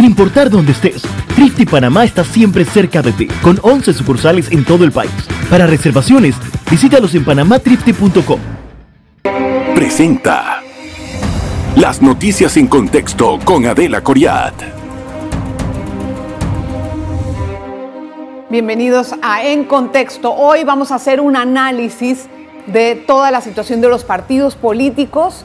Sin importar dónde estés, Trifte Panamá está siempre cerca de ti, con 11 sucursales en todo el país. Para reservaciones, visítalos en panamatrifte.com. Presenta las noticias en contexto con Adela Coriat. Bienvenidos a En Contexto. Hoy vamos a hacer un análisis de toda la situación de los partidos políticos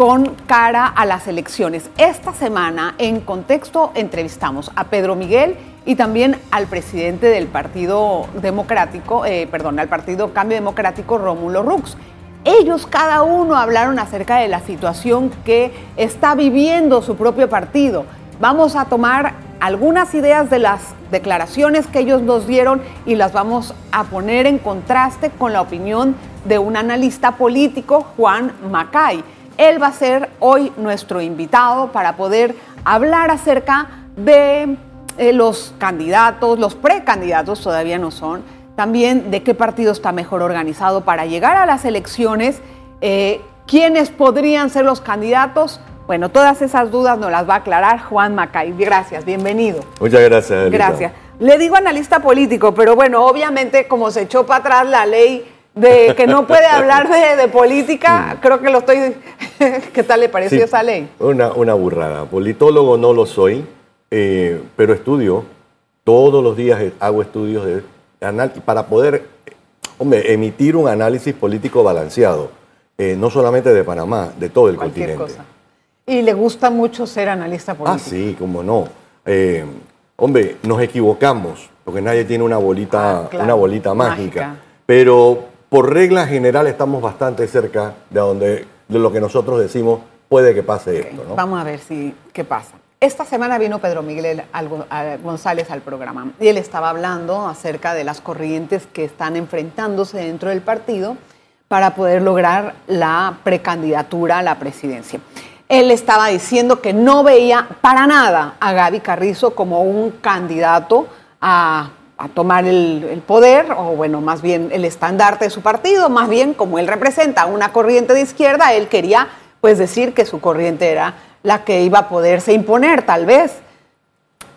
con cara a las elecciones. Esta semana, en contexto, entrevistamos a Pedro Miguel y también al presidente del Partido Democrático, eh, perdón, al Partido Cambio Democrático, Rómulo Rux. Ellos cada uno hablaron acerca de la situación que está viviendo su propio partido. Vamos a tomar algunas ideas de las declaraciones que ellos nos dieron y las vamos a poner en contraste con la opinión de un analista político, Juan Macay. Él va a ser hoy nuestro invitado para poder hablar acerca de eh, los candidatos, los precandidatos todavía no son, también de qué partido está mejor organizado para llegar a las elecciones, eh, quiénes podrían ser los candidatos. Bueno, todas esas dudas nos las va a aclarar Juan Macay. Gracias, bienvenido. Muchas gracias. Gracias. Le digo analista político, pero bueno, obviamente como se echó para atrás la ley de que no puede hablar de, política, creo que lo estoy... ¿Qué tal le pareció esa ley? Una, una burrada. Politólogo no lo soy, eh, pero estudio. Todos los días hago estudios de para poder hombre, emitir un análisis político balanceado, eh, no solamente de Panamá, de todo el Cualquier continente. Cosa. Y le gusta mucho ser analista político. Ah, sí, cómo no. Eh, hombre, nos equivocamos, porque nadie tiene una bolita, Ah, claro. una bolita mágica. Mágica. Pero por regla general estamos bastante cerca de, donde, de lo que nosotros decimos puede que pase esto. ¿no? Vamos a ver si qué pasa. Esta semana vino Pedro Miguel González al programa y él estaba hablando acerca de las corrientes que están enfrentándose dentro del partido para poder lograr la precandidatura a la presidencia. Él estaba diciendo que no veía para nada a Gaby Carrizo como un candidato a, a tomar el, el poder, o bueno, más bien el estandarte de su partido, más bien como él representa una corriente de izquierda, él quería pues decir que su corriente era la que iba a poderse imponer, tal vez.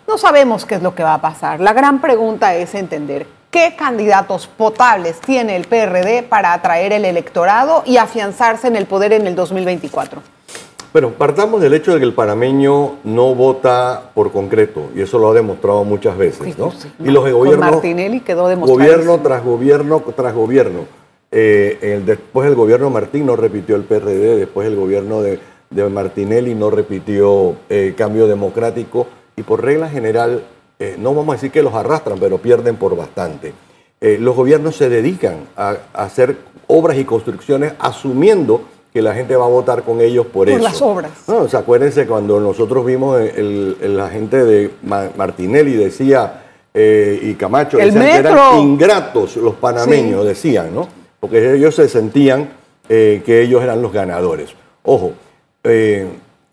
No sabemos qué es lo que va a pasar. La gran pregunta es entender qué candidatos potables tiene el PRD para atraer el electorado y afianzarse en el poder en el 2024. Bueno, partamos del hecho de que el panameño no vota por concreto, y eso lo ha demostrado muchas veces, ¿no? Sí, y los gobiernos, Martinelli quedó demostrado. gobierno tras gobierno tras gobierno. Eh, el- después el gobierno Martín no repitió el PRD, después el gobierno de, de Martinelli no repitió eh, cambio democrático, y por regla general, eh, no vamos a decir que los arrastran, pero pierden por bastante. Eh, los gobiernos se dedican a, a hacer obras y construcciones asumiendo que la gente va a votar con ellos por, Por eso. las obras. No, o sea, acuérdense cuando nosotros vimos el, el- la gente de Ma- Martinelli decía eh, y Camacho El decían que eran ingratos los panameños, decían, ¿no? Porque ellos se sentían eh, que ellos eran los ganadores. Ojo, eh,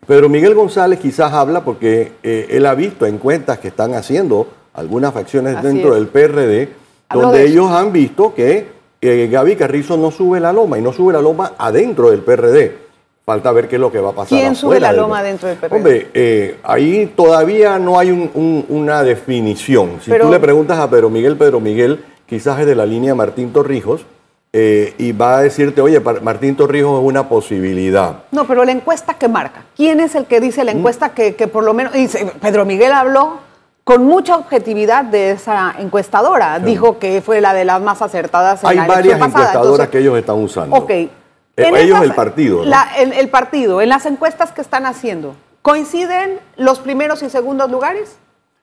Pedro Miguel González quizás habla porque eh, él ha visto encuestas que están haciendo algunas facciones Así dentro es. del PRD, donde de ellos han visto que eh, Gaby Carrizo no sube la loma y no sube la loma adentro del PRD. Falta ver qué es lo que va a pasar. ¿Quién sube la del- loma dentro del PRD? Hombre, eh, ahí todavía no hay un- un- una definición. Si Pero- tú le preguntas a Pedro Miguel, Pedro Miguel quizás es de la línea Martín Torrijos eh, y va a decirte, oye, Martín Torrijos es una posibilidad. No, pero la encuesta que marca. ¿Quién es el que dice Mm. la encuesta que, que por lo menos... dice, Pedro Miguel habló con mucha objetividad de esa encuestadora. Dijo que fue la de las más acertadas en Hay la varias pasada. encuestadoras Entonces, que ellos están usando. Ok. Eh, En ellos el partido. ¿no? la- el, el partido, en las encuestas que están haciendo, ¿coinciden los primeros y segundos lugares?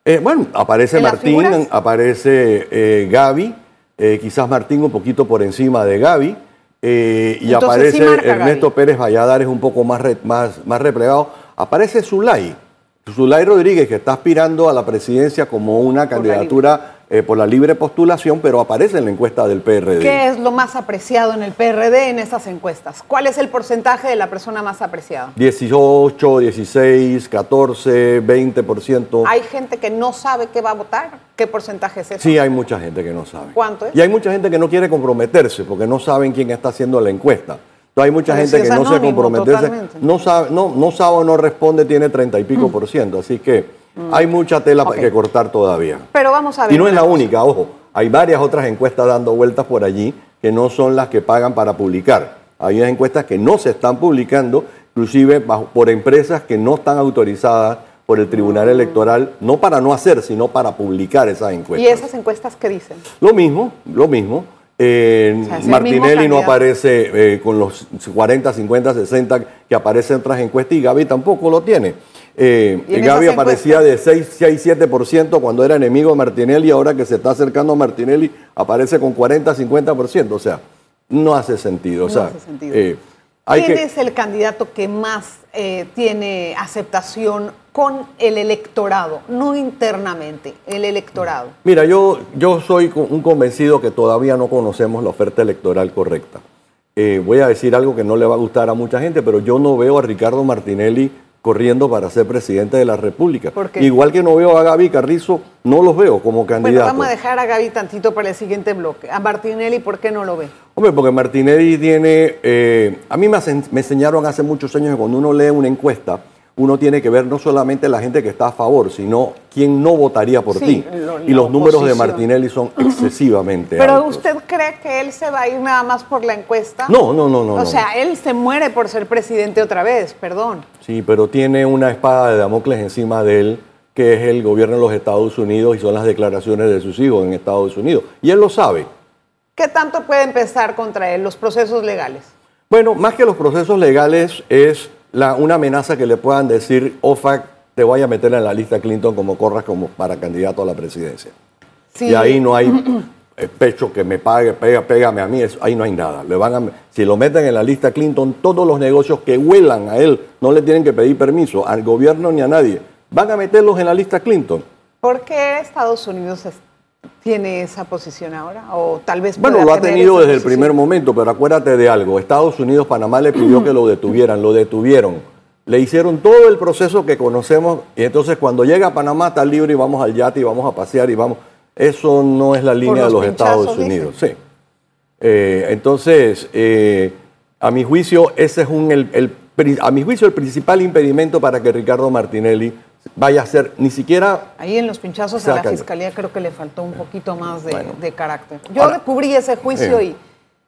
Eh, bueno, aparece ¿En las Martín, aparece eh, Gaby, eh, quizás Martín un poquito por encima de Gaby, y Entonces, aparece Ernesto Gaby. Pérez Valladares un poco más, re- más, más replegado. Aparece Zulay, Zulay Rodríguez, que está aspirando a la presidencia como una candidatura eh, por la libre postulación, pero aparece en la encuesta del PRD. ¿Qué es lo más apreciado en el PRD en esas encuestas? ¿Cuál es el porcentaje de la persona más apreciada? 18, 16, 14, 20%. ¿Hay gente que no sabe qué va a votar? ¿Qué porcentaje es ese? Sí, hay mucha gente que no sabe. ¿Cuánto es? Y hay mucha gente que no quiere comprometerse porque no saben quién está haciendo la encuesta. Entonces hay mucha Pero gente si que no se totalmente. no sabe, no, no sabe o no responde, tiene 30 y pico por ciento. Así que Hay mucha tela Ok. que cortar todavía. Pero vamos a ver. Y no es la cosa. única, ojo. Hay varias otras encuestas dando vueltas por allí que no son las que pagan para publicar. Hay unas encuestas que no se están publicando, inclusive bajo- por empresas que no están autorizadas por el Tribunal Electoral, no para no hacer, sino para publicar esas encuestas. ¿Y esas encuestas qué dicen? Lo mismo, lo mismo. Eh, O sea, Martinelli no aparece eh, con los 40, 50, 60 que aparecen en otras encuestas y Gaby tampoco lo tiene. Eh, ¿Y Gaby aparecía de 6, 6, 7% cuando era enemigo de Martinelli ahora que se está acercando a Martinelli aparece con 40, 50%. O sea, no hace sentido. O No sea, hace sentido. eh, ¿Quién que, es el candidato que más eh, tiene aceptación con el electorado? No internamente, el electorado. Mira, yo, yo soy un convencido que todavía no conocemos la oferta electoral correcta. Eh, voy a decir algo que no le va a gustar a mucha gente, pero yo no veo a Ricardo Martinelli corriendo para ser presidente de la República. Igual que no veo a Gaby Carrizo, no los veo como Bueno, candidatos. vamos a dejar a Gaby tantito para el siguiente bloque. A Martinelli, ¿por qué no lo ve? Hombre, porque Martinelli tiene... eh, a mí me enseñaron hace muchos años que cuando uno lee una encuesta, uno tiene que ver no solamente la gente que está a favor, sino quién no votaría por Sí, ti. lo- y los números de. Martinelli son excesivamente Pero altos. ¿usted cree que él se va a ir nada más por la encuesta? No, no, no, no. O no. sea, él se muere por ser presidente otra vez, perdón. Sí, pero tiene una espada de Damocles encima de él, que es el gobierno de los Estados Unidos y son las declaraciones de sus hijos en Estados Unidos. Y él lo sabe. ¿Qué tanto puede empezar contra él los procesos legales? Bueno, más que los procesos legales, es la, una amenaza que le puedan decir, OFAC, te voy a meter en la lista Clinton como corras como para candidato a la presidencia. Sí. Y ahí no hay pecho que me pague, pega, pégame a mí, eso, ahí no hay nada. Le van a, si lo meten en la lista Clinton, todos los negocios que huelan a él no le tienen que pedir permiso al gobierno ni a nadie. Van a meterlos en la lista Clinton. ¿Por qué Estados Unidos tiene esa posición ahora? O tal vez Bueno, lo ha tenido desde el primer momento, pero acuérdate de algo. Estados Unidos, Panamá le pidió que lo detuvieran, lo detuvieron. Le hicieron todo el proceso que conocemos y entonces cuando llega a Panamá está libre y vamos al yate y vamos a pasear y vamos. Eso no es la línea de los Estados Unidos. Sí. Eh, entonces, eh, a mi juicio, ese es un, el, el a mi juicio el principal impedimento para que Ricardo Martinelli vaya a ser ni siquiera Ahí en los pinchazos a la fiscalía creo que le faltó un poquito más de, Bueno. de carácter. Yo Ahora- cubrí ese juicio Eh. y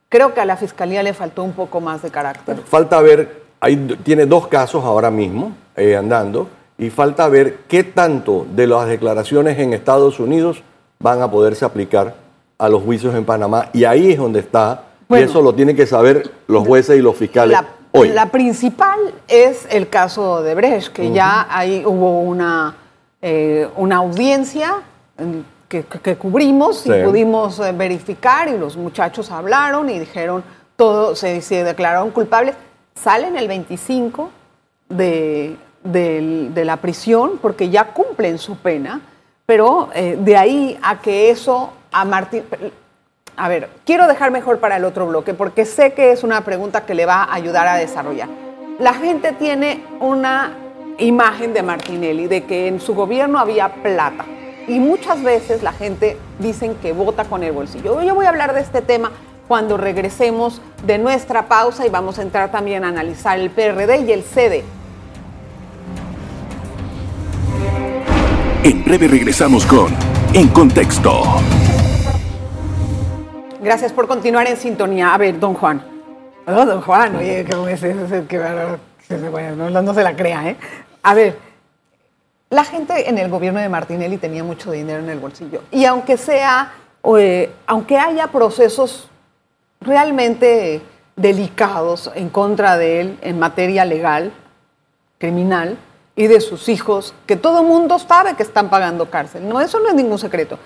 creo que a la fiscalía le faltó un poco más de carácter. Falta ver, hay, tiene dos casos ahora mismo eh, andando y falta ver qué tanto de las declaraciones en Estados Unidos van a poderse aplicar a los juicios en Panamá y ahí es donde está Bueno. y eso lo tienen que saber los jueces y los fiscales La, hoy. la principal es el caso de Brecht, que ya ahí hubo una, eh, una audiencia en que, que- que cubrimos y pudimos eh, verificar y los muchachos hablaron y dijeron todo, se, se declararon culpables. Salen el 25 de, de la prisión porque ya cumplen su pena, pero eh, de ahí a que eso a Martín... A ver, quiero dejar mejor para el otro bloque porque sé que es una pregunta que le va a ayudar a desarrollar. La gente tiene una imagen de Martinelli de que en su gobierno había plata y muchas veces la gente dicen que vota con el bolsillo. Yo voy a hablar de este tema cuando regresemos de nuestra pausa y vamos a entrar también a analizar el PRD y el CD. En breve regresamos con En Contexto. Gracias por continuar en sintonía. A ver, don Juan. Oh, don Juan, oye, ¿cómo no, no se la crea, ¿eh? A ver, la gente en el gobierno de Martinelli tenía mucho dinero en el bolsillo. Y aunque sea, eh, aunque haya procesos realmente delicados en contra de él en materia legal, criminal, y de sus hijos, que todo el mundo sabe que están pagando cárcel. No, eso no es ningún secreto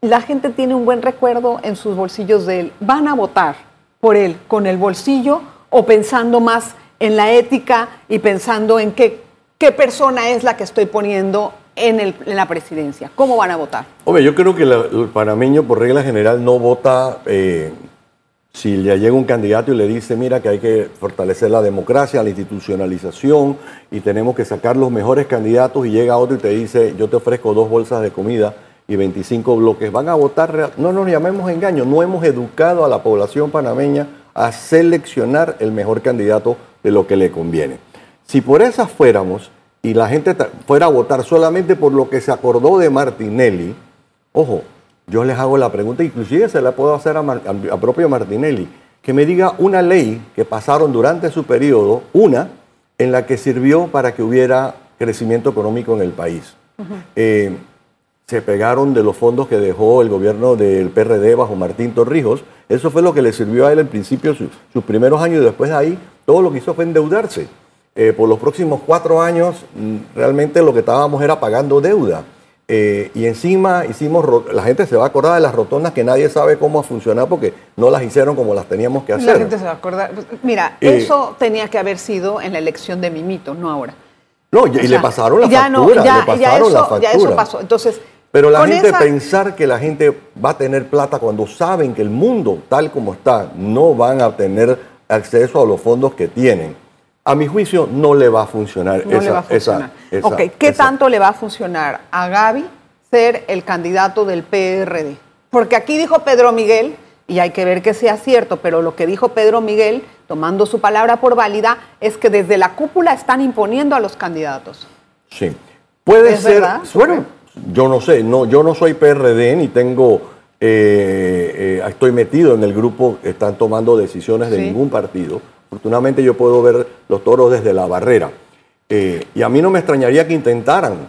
la gente tiene un buen recuerdo en sus bolsillos de él. ¿Van a votar por él con el bolsillo o pensando más en la ética y pensando en qué, qué persona es la que estoy poniendo en, el- en la presidencia? ¿Cómo van a votar? Hombre, yo creo que la- el panameño por regla general no vota eh, si le llega un candidato y le dice, mira que hay que fortalecer la democracia, la institucionalización y tenemos que sacar los mejores candidatos y llega otro y te dice, yo te ofrezco dos bolsas de comida y 25 bloques. Van a votar, no nos llamemos engaño, no hemos educado a la población panameña a seleccionar el mejor candidato de lo que le conviene. Si por esas fuéramos, y la gente fuera a votar solamente por lo que se acordó de Martinelli, ojo, yo les hago la pregunta, inclusive se la puedo hacer a, Mar- a- a propio Martinelli, que me diga una ley que pasaron durante su periodo, una, en la que sirvió para que hubiera crecimiento económico en el país. Eh, se pegaron de los fondos que dejó el gobierno del PRD bajo Martín Torrijos. Eso fue lo que le sirvió a él en principio su- sus primeros años y después de ahí todo lo que hizo fue endeudarse. Eh, por los próximos cuatro años mm, realmente lo que estábamos era pagando deuda. Eh, y encima hicimos, la gente se va a acordar de las rotondas que nadie sabe cómo funcionar porque no las hicieron como las teníamos que La hacer. gente se va a acordar. Mira, Eh, eso tenía que haber sido en la elección de Mimito, no ahora. No, y, O y sea, le pasaron la ya factura, no, ya, le pasaron ya la eso, factura. ya eso pasó. Entonces, Pero la con gente esa- pensar que la gente va a tener plata cuando saben que el mundo tal como está no van a tener acceso a los fondos que tienen. A mi juicio no le va a funcionar no esa, le va a funcionar. esa- esa- ok, ¿qué esa- tanto le va a funcionar a Gaby ser el candidato del PRD? Porque aquí dijo Pedro Miguel, y hay que ver que sea cierto, pero lo que dijo Pedro Miguel, tomando su palabra por válida, es que desde la cúpula están imponiendo a los candidatos. Sí. Puede ¿Es ser. verdad? Bueno, yo no sé, no, yo no soy PRD ni tengo. eh, eh, estoy metido en el grupo que están tomando decisiones de Sí. ningún partido. Afortunadamente yo puedo ver los toros desde la barrera. Eh, y a mí no me extrañaría que intentaran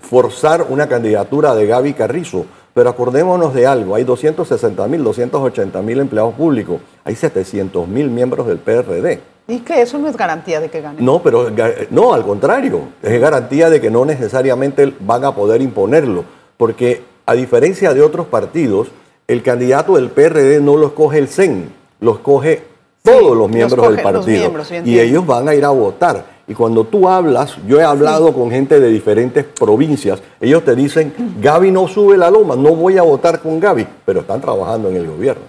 forzar una candidatura de Gaby Carrizo. Pero acordémonos de algo, hay 260 mil, 280 mil empleados públicos, hay 700 mil miembros del PRD. Y que eso no es garantía de que gane. No, pero ga- no, al contrario, es garantía de que no necesariamente van a poder imponerlo, porque a diferencia de otros partidos, el candidato del PRD no lo escoge el CEN, lo escoge todos Sí, los lo miembros del los partido miembros, y ellos van a ir a votar. Y cuando tú hablas, yo he hablado con gente de diferentes provincias, ellos te dicen, Gaby no sube la loma, no voy a votar con Gaby, pero están trabajando en el gobierno.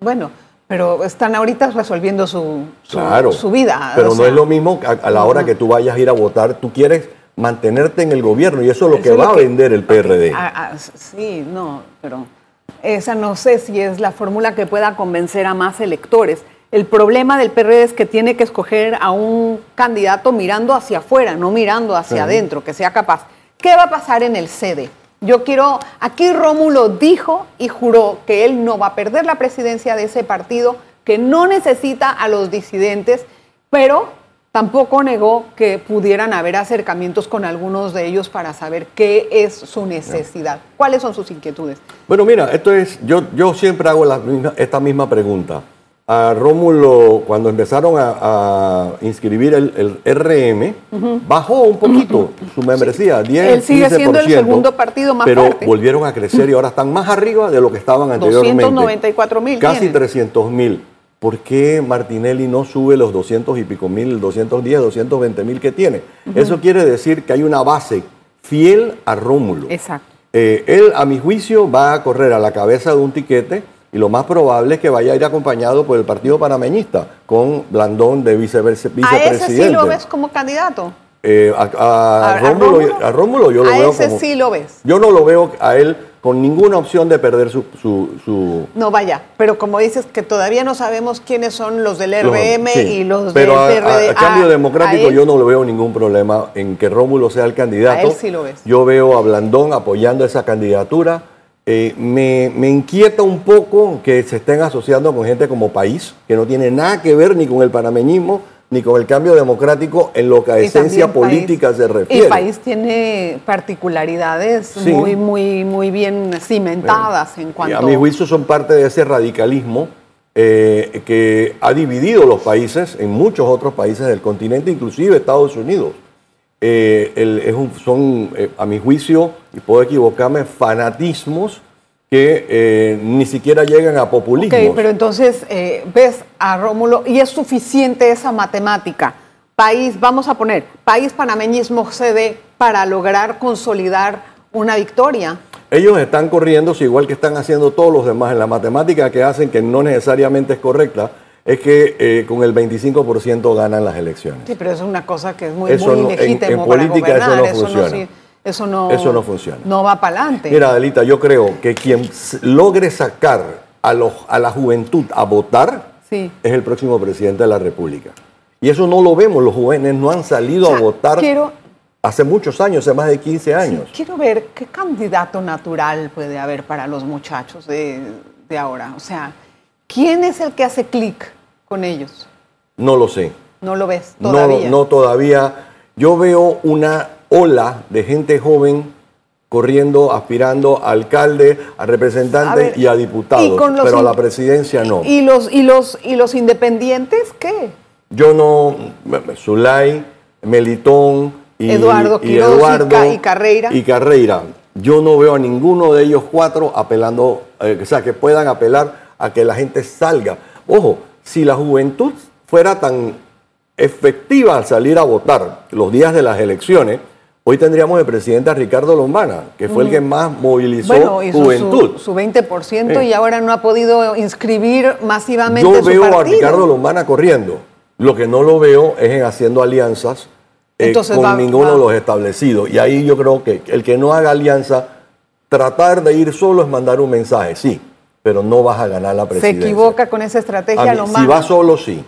Bueno, pero están ahorita resolviendo su, su, Claro. su vida. Pero o no es lo mismo a, a la hora que tú vayas a ir a votar. Tú quieres mantenerte en el gobierno y eso es lo que va lo a vender el PRD. Sí, no, pero esa no sé si es la fórmula que pueda convencer a más electores. El problema del PRD es que tiene que escoger a un candidato mirando hacia afuera, no mirando hacia adentro, que sea capaz. ¿Qué va a pasar en el sede? Yo quiero, aquí Rómulo dijo y juró que él no va a perder la presidencia de ese partido, que no necesita a los disidentes, pero tampoco negó que pudieran haber acercamientos con algunos de ellos para saber qué es su necesidad, cuáles son sus inquietudes. Bueno, mira, esto es, yo, yo siempre hago la misma- esta misma pregunta. A Rómulo, cuando empezaron a, a inscribir el, el RM, bajó un poquito su membresía, 10, Él sigue siendo el 15%, segundo partido más pero fuerte. volvieron a crecer y ahora están más arriba de lo que estaban anteriormente. 294,000 Casi tienen. 300 mil. ¿Por qué Martinelli no sube los 200 y pico mil, 210, 220 mil que tiene? Eso quiere decir que hay una base fiel a Rómulo. Exacto. Eh, él, a mi juicio, va a correr a la cabeza de un tiquete y lo más probable es que vaya a ir acompañado por el Partido Panameñista, con Blandón de viceverse- ¿A ese vicepresidente. sí lo ves como candidato? Eh, a, a ¿A- Rómulo, Rómulo? a Rómulo yo lo A veo ese como... sí lo ves. Yo no lo veo a él con ninguna opción de perder su... su, su- No vaya, pero como dices que todavía no sabemos quiénes son los del los- RM sí. y los Pero del PRD. A, a cambio democrático yo no le veo ningún problema en que Rómulo sea el candidato. A él sí lo ves. Yo veo a Blandón apoyando esa candidatura. Eh, me, me inquieta un poco que se estén asociando con gente como País, que no tiene nada que ver ni con el panameñismo ni con el cambio democrático en lo que a y esencia política país- se refiere. Y el país tiene particularidades Sí. muy, muy, muy bien cimentadas en Y cuanto a mi juicio son parte de ese radicalismo eh, que ha dividido los países en muchos otros países del continente, inclusive Estados Unidos. Eh, el- es un- son, eh, a mi juicio, y puedo equivocarme, fanatismos que eh, ni siquiera llegan a populismo. Ok, pero entonces ves a Rómulo y es suficiente esa matemática. País, vamos a poner, país panameñismo CD para lograr consolidar una victoria. Ellos están corriendo, igual que están haciendo todos los demás en la matemática que hacen, que no necesariamente es correcta, es que eh, con el 25% ganan las elecciones. Sí, pero eso es una cosa que es muy, Eso muy no- en- legítimo en para política eso no funciona. eso no, Eso no funciona. No va para adelante. Mira, Adelita, yo creo que quien logre sacar a, los, a la juventud a votar Sí. es el próximo presidente de la República. Y eso no lo vemos, los jóvenes no han salido O sea, a votar quiero- hace muchos años, hace más de 15 años. Quiero ver qué candidato natural puede haber para los muchachos de, de ahora. O sea, ¿quién es el que hace clic con ellos? No lo sé. No lo ves No, todavía. no todavía. Yo veo una ola de gente joven corriendo, aspirando a alcalde, a representante A ver, y a diputados, y con los pero a la presidencia no. ¿Y los, y los, y los independientes qué? Yo no, Zulay, Melitón y Eduardo y Quiroz y Eduardo Ca- y Carreira. y Carreira. Yo no veo a ninguno de ellos cuatro apelando, eh, o sea, que puedan apelar a que la gente salga. Ojo, si la juventud fuera tan efectiva al salir a votar los días de las elecciones, hoy tendríamos de presidente a Ricardo Lombana, que fue el que más movilizó Bueno, hizo juventud. su, su 20% Eh. y ahora no ha podido inscribir masivamente Yo su veo a. Ricardo Lombana corriendo. Lo que no lo veo es en haciendo alianzas eh, Entonces con va- ninguno va- de los establecidos. Y ahí yo creo que el que no haga alianza, tratar de ir solo es mandar un mensaje, sí, pero no vas a ganar la Se presidencia. equivoca con esa estrategia mí, Lombana. si va solo, sí.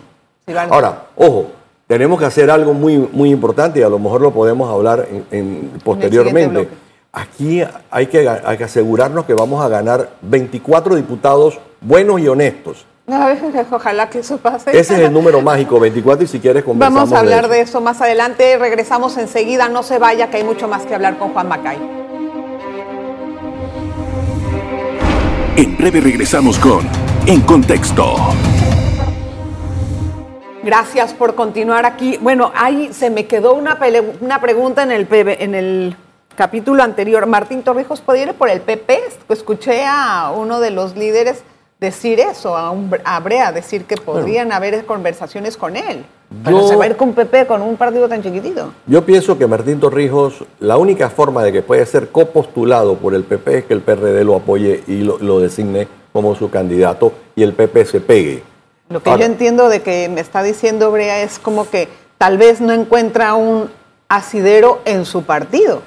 Si va- Ahora, ojo, tenemos que hacer algo muy, muy importante y a lo mejor lo podemos hablar en- en- posteriormente. Aquí hay que, hay que asegurarnos que vamos a ganar 24 diputados buenos y honestos. Ojalá que eso pase. Ese es el número mágico, 24, y si quieres conversamos Vamos a hablar eso. de eso más adelante. Regresamos enseguida. No se vaya, que hay mucho más que hablar con Juan Macay. En breve regresamos con En Contexto. Gracias por continuar aquí. Bueno, ahí se me quedó una, pele- una pregunta en el, PB en el capítulo anterior. Martín Torrijos, ¿podría ir por el PP? Escuché a uno de los líderes decir eso, a, un, a Brea, decir que podrían haber conversaciones con él. Pero Yo- se va a ir con PP, con un partido tan chiquitito. Yo pienso que Martín Torrijos, la única forma de que puede ser copostulado por el PP es que el PRD lo apoye y lo, lo designe como su candidato y el PP se pegue. Lo que Ahora, yo entiendo de que me está diciendo Brea es como que tal vez no encuentra un asidero en su partido.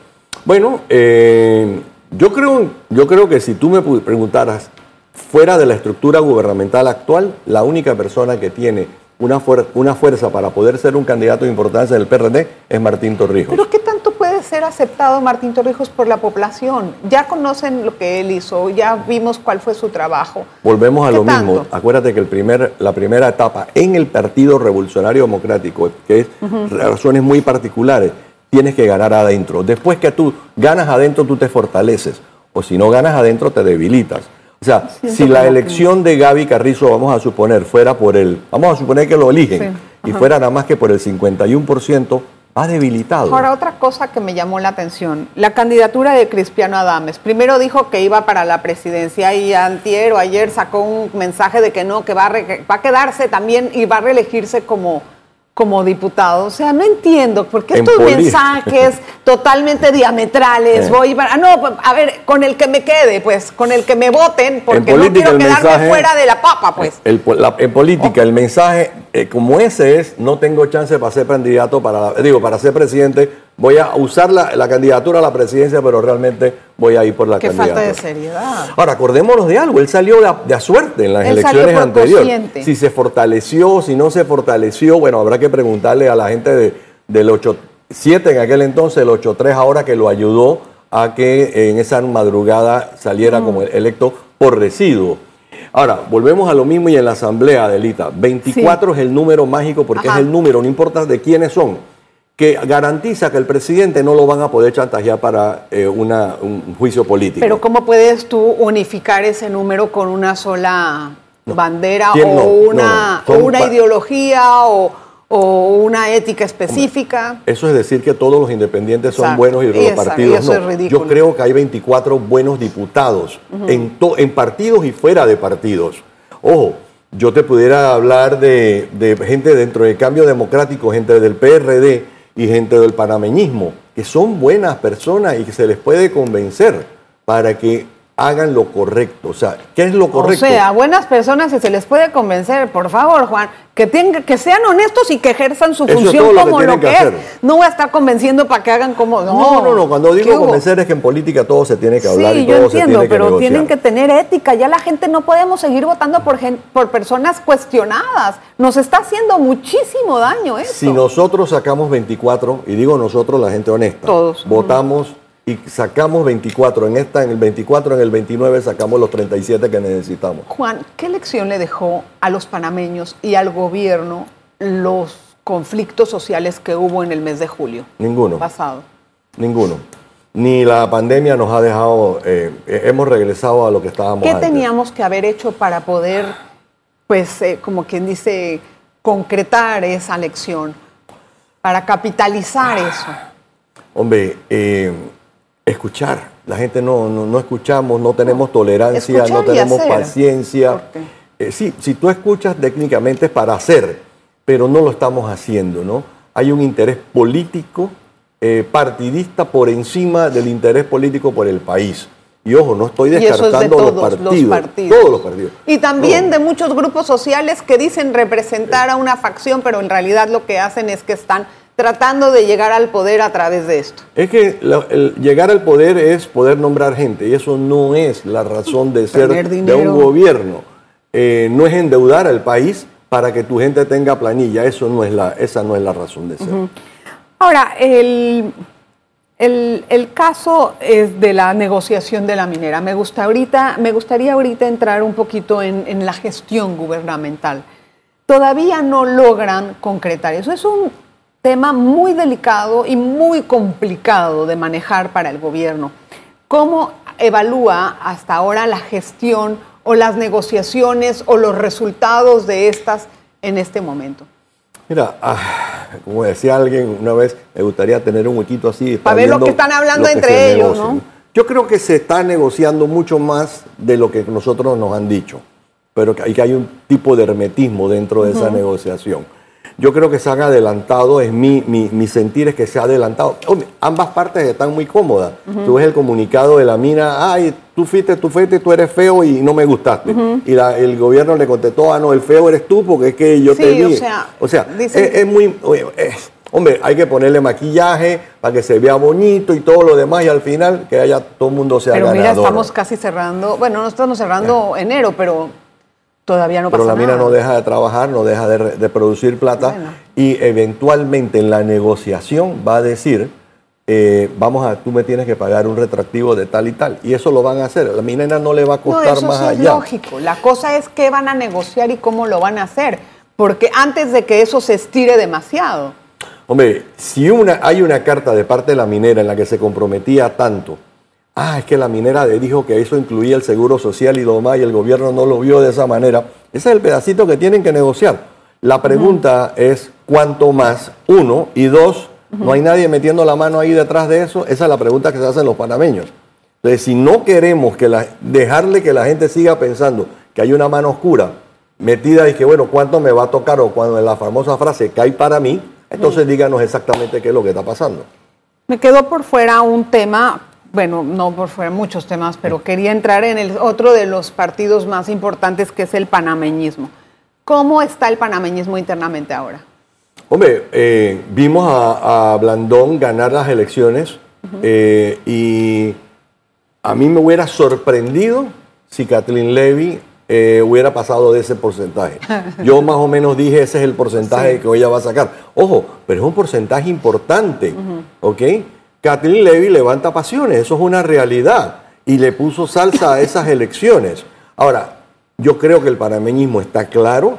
Bueno, eh, yo, creo, yo creo que si tú me preguntaras, fuera de la estructura gubernamental actual, la única persona que tiene una, fuer- una fuerza para poder ser un candidato de importancia del PRD es Martín Torrijos. Pero ¿qué tanto puede ser aceptado Martín Torrijos por la población? Ya conocen lo que él hizo, ya vimos cuál fue su trabajo. Volvemos a ¿Qué lo mismo. Acuérdate que el primer, la primera etapa en el Partido Revolucionario Democrático, que es razones muy particulares, tienes que ganar adentro. Después que tú ganas adentro, tú te fortaleces. O si no ganas adentro, te debilitas. O sea, Siento si la que- elección de Gaby Carrizo, vamos a suponer, fuera por el, vamos a suponer que lo eligen, Sí, y fuera nada más que por el 51%, va debilitado. Ahora, otra cosa que me llamó la atención, la candidatura de Cristiano Adames. Primero dijo que iba para la presidencia y antier o ayer sacó un mensaje de que no, que va a, va a quedarse también y va a reelegirse como, como diputado. O sea, no entiendo por qué En estos poli- mensajes totalmente diametrales. Eh. Voy para, ah, no, pues, a ver, con el que me quede, pues, con el que me voten, porque no quiero quedarme mensaje- fuera de la papa, pues. El la- en política, el mensaje, eh, como ese es, no tengo chance para ser candidato, para, digo, para ser presidente, voy a usar la, la candidatura a la presidencia, pero realmente voy a ir por la Qué candidatura. falta de seriedad. Ahora, acordémonos de algo, él salió de a, de a suerte en las Él elecciones anteriores. Si se fortaleció, si no se fortaleció, bueno, habrá que preguntarle a la gente de, del 8-7 en aquel entonces, el 8-3 ahora que lo ayudó a que en esa madrugada saliera como electo por residuo. Ahora, volvemos a lo mismo y en la asamblea, Adelita. 24 es el número mágico porque Ajá. es el número, no importa de quiénes son, que garantiza que el presidente no lo van a poder chantajear para eh, una- un juicio político. Pero ¿cómo puedes tú unificar ese número con una sola bandera ¿Quién o no? una, No, no. o una ideología o, o una ética específica? Eso es decir que todos los independientes son Exacto. buenos y los Exacto. partidos Y eso no. es ridículo. Yo creo que hay 24 buenos diputados en partidos y fuera de partidos. Ojo, yo te pudiera hablar de, de gente dentro del cambio democrático, gente del PRD y gente del panameñismo, que son buenas personas y que se les puede convencer para que hagan lo correcto. O sea, ¿qué es lo correcto? O sea, buenas personas, si se les puede convencer, por favor, Juan, que, tengan, que sean honestos y que ejerzan su Eso es función todo lo que como lo tienen que, que es. No voy a estar convenciendo para que hagan como. No, No, no, no. Cuando ¿Qué digo convencer es que en política todo se tiene que hablar Sí, y yo todo se entiendo, tiene que pero negociar. tienen que tener ética. Ya la gente no podemos seguir votando por, gen- por personas cuestionadas. Nos está haciendo muchísimo daño eso. Si nosotros sacamos 24, y digo nosotros, la gente honesta, Todos. votamos y sacamos 24, en esta, en el 24, en el 29 sacamos los 37 que necesitamos. Juan, ¿qué lección le dejó a los panameños y al gobierno los conflictos sociales que hubo en el mes de julio Ninguno, pasado? ninguno. Ni la pandemia nos ha dejado, eh, hemos regresado a lo que estábamos ¿Qué antes. teníamos que haber hecho para poder, pues, eh, como quien dice, concretar esa lección, para capitalizar eso? Hombre, eh, escuchar. La gente no, no, no escuchamos, no tenemos tolerancia, no Escuchar tenemos paciencia. Eh, sí, si tú escuchas técnicamente es para hacer, pero no lo estamos haciendo, ¿no? Hay un interés político, eh, partidista por encima del interés político por el país. Y ojo, no estoy eso es de descartando todos los, los partidos, partidos. Todos los partidos. Y también Todos. de muchos grupos sociales que dicen representar a una facción, pero en realidad lo que hacen es que están tratando de llegar al poder a través de esto. Es que la- el llegar al poder es poder nombrar gente y eso no es la razón de ser de un gobierno. Eh, no es endeudar al país para que tu gente tenga planilla. Eso no es la, esa no es la razón de ser. Ahora, el, el- el caso es de la negociación de la minera. Me, gusta ahorita, me gustaría ahorita entrar un poquito en, en la gestión gubernamental. Todavía no logran concretar eso. Es un tema muy delicado y muy complicado de manejar para el gobierno. ¿Cómo evalúa hasta ahora la gestión o las negociaciones o los resultados de estas en este momento? Mira, ah, como decía alguien una vez, me gustaría tener un huequito así. Pa' ver lo que están hablando que entre ellos. ¿no? Yo creo que se está negociando mucho más de lo que nosotros nos han dicho, pero que hay, que hay un tipo de hermetismo dentro de esa negociación. Yo creo que se han adelantado, es mi, mi, mi sentir es que se ha adelantado. Hombre, ambas partes están muy cómodas. Tú ves el comunicado de la mina, ay, tú fuiste, tú fuiste, tú eres feo y no me gustaste. Y la- el gobierno le contestó, ah, no, el feo eres tú porque es que yo Sí, te vi. o sea, o sea es, que- es muy... oye, es- hombre, hay que ponerle maquillaje para que se vea bonito y todo lo demás y al final que haya todo el mundo sea Pero mira, ganador. estamos casi cerrando, bueno, no estamos cerrando enero, pero todavía no Pero pasa la mina nada. no deja de trabajar, no deja de, producir plata Bueno. y eventualmente en la negociación va a decir, eh, vamos a, tú me tienes que pagar un retractivo de tal y tal. Y eso lo van a hacer. La minera no le va a No, costar eso más sí es allá. lógico. La cosa es qué van a negociar y cómo lo van a hacer. Porque antes de que eso se estire demasiado. Hombre, si una, hay una carta de parte de la minera en la que se comprometía tanto, ah, es que la minera dijo que eso incluía el seguro social y lo demás y el gobierno no lo vio de esa manera, ese es el pedacito que tienen que negociar. La pregunta es cuánto más, uno, y dos, no hay nadie metiendo la mano ahí detrás de eso, esa es la pregunta que se hacen los panameños. Entonces, si no queremos que la- dejarle que la gente siga pensando que hay una mano oscura metida y que, bueno, ¿cuánto me va a tocar? O cuando en la famosa frase cae para mí, entonces díganos exactamente qué es lo que está pasando. Me quedó por fuera un tema, bueno, no por fuera muchos temas, pero quería entrar en el otro de los partidos más importantes que es el panameñismo. ¿Cómo está el panameñismo internamente ahora? Hombre, eh, vimos a, a Blandón ganar las elecciones eh, y a mí me hubiera sorprendido si Kathleen Levy eh, hubiera pasado de ese porcentaje. Yo más o menos dije ese es el porcentaje que ella va a sacar. Ojo, pero es un porcentaje importante, ¿ok? Kathleen Levy levanta pasiones, eso es una realidad y le puso salsa a esas elecciones. Ahora, yo creo que el panameñismo está claro,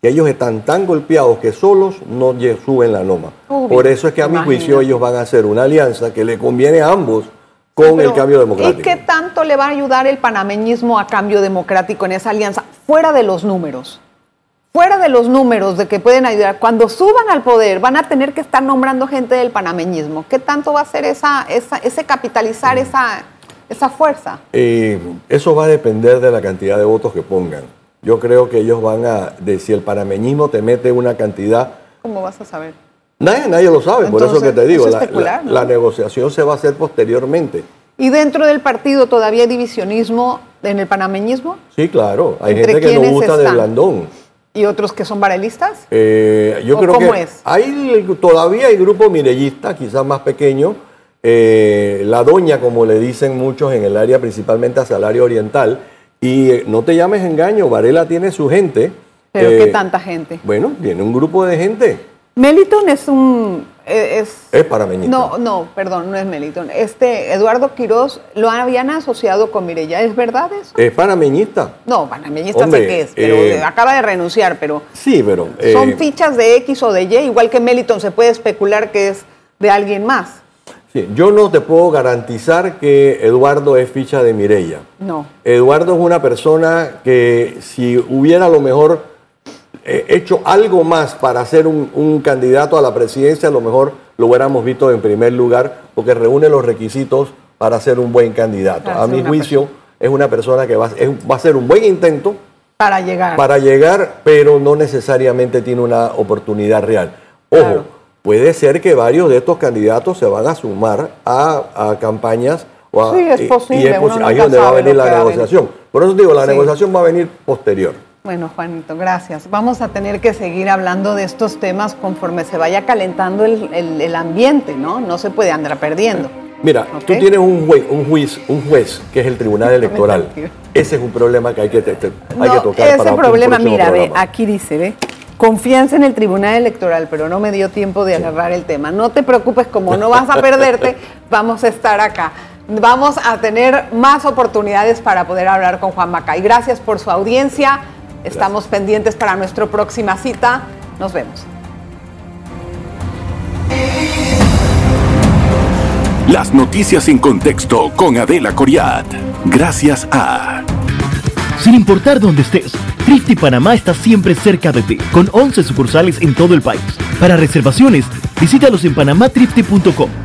que ellos están tan golpeados que solos no suben la loma. Por eso es que a mi imagínate. juicio ellos van a hacer una alianza que le conviene a ambos con Pero, el cambio democrático. ¿Y qué tanto le va a ayudar el panameñismo a cambio democrático en esa alianza? Fuera de los números. Fuera de los números de que pueden ayudar. Cuando suban al poder van a tener que estar nombrando gente del panameñismo. ¿Qué tanto va a ser esa, esa- ese capitalizar esa, esa fuerza? Eh, eso va a depender de la cantidad de votos que pongan. Yo creo que ellos van a, de si el panameñismo te mete una cantidad, ¿Cómo vas a saber? nadie, nadie lo sabe, por eso que te digo, es la, especular, la- ¿no? la negociación se va a hacer posteriormente. ¿Y dentro del partido todavía hay divisionismo en el panameñismo? Sí, claro. Hay ¿Entre gente que no gusta de? Blandón. ¿Y otros que son varelistas? Eh, yo ¿O creo cómo que es? hay todavía hay grupo mirellista, quizás más pequeño. eh, la doña, como le dicen muchos en el área, principalmente hacia el área oriental. Y eh, no te llames engaño, Varela tiene su gente. ¿Pero qué tanta gente? Bueno, tiene un grupo de gente. Meliton es un... eh, Es, Es panameñista. No, no, perdón, no es Meliton. Este, Eduardo Quiroz lo habían asociado con Mireya. ¿Es verdad eso? Es panameñista. No, panameñista Hombre, sé que es, pero eh, acaba de renunciar, pero Sí, pero. son eh, fichas de X o de Y, igual que Meliton se puede especular que es de alguien más. sí, yo no te puedo garantizar que Eduardo es ficha de Mirella. No. Eduardo es una persona que si hubiera a lo mejor eh, hecho algo más para ser un, un candidato a la presidencia, a lo mejor lo hubiéramos visto en primer lugar, porque reúne los requisitos para ser un buen candidato. A mi juicio, es una persona que va, a- es- va a ser un buen intento Para llegar. para llegar, pero no necesariamente tiene una oportunidad real. Ojo, Claro. puede ser que varios de estos candidatos se van a sumar a, a campañas. O a- Sí, es y posible, posi- ahí nunca donde va a venir la negociación. Por eso digo, la Sí. negociación va a venir posterior. Bueno, Juanito, gracias. Vamos a tener que seguir hablando de estos temas conforme se vaya calentando el, el- el ambiente, ¿no? No se puede andar perdiendo. Mira, tú tienes un juez, un juez, un juez que es el Tribunal Electoral. Ese es un problema que hay que, te- te- hay que tocar ese para problema, mira, ve, aquí dice, ve, confianza en el Tribunal Electoral, pero no me dio tiempo de agarrar el tema. No te preocupes, como no vas a perderte, vamos a estar acá. Vamos a tener más oportunidades para poder hablar con Juan Macay. Gracias por su audiencia. Estamos pendientes para nuestra próxima cita. Nos vemos. Las noticias en contexto con Adela Coriat. Gracias a... Sin importar dónde estés, Trifte Panamá está siempre cerca de ti, con 11 sucursales en todo el país. Para reservaciones, visítalos en panamatrifte.com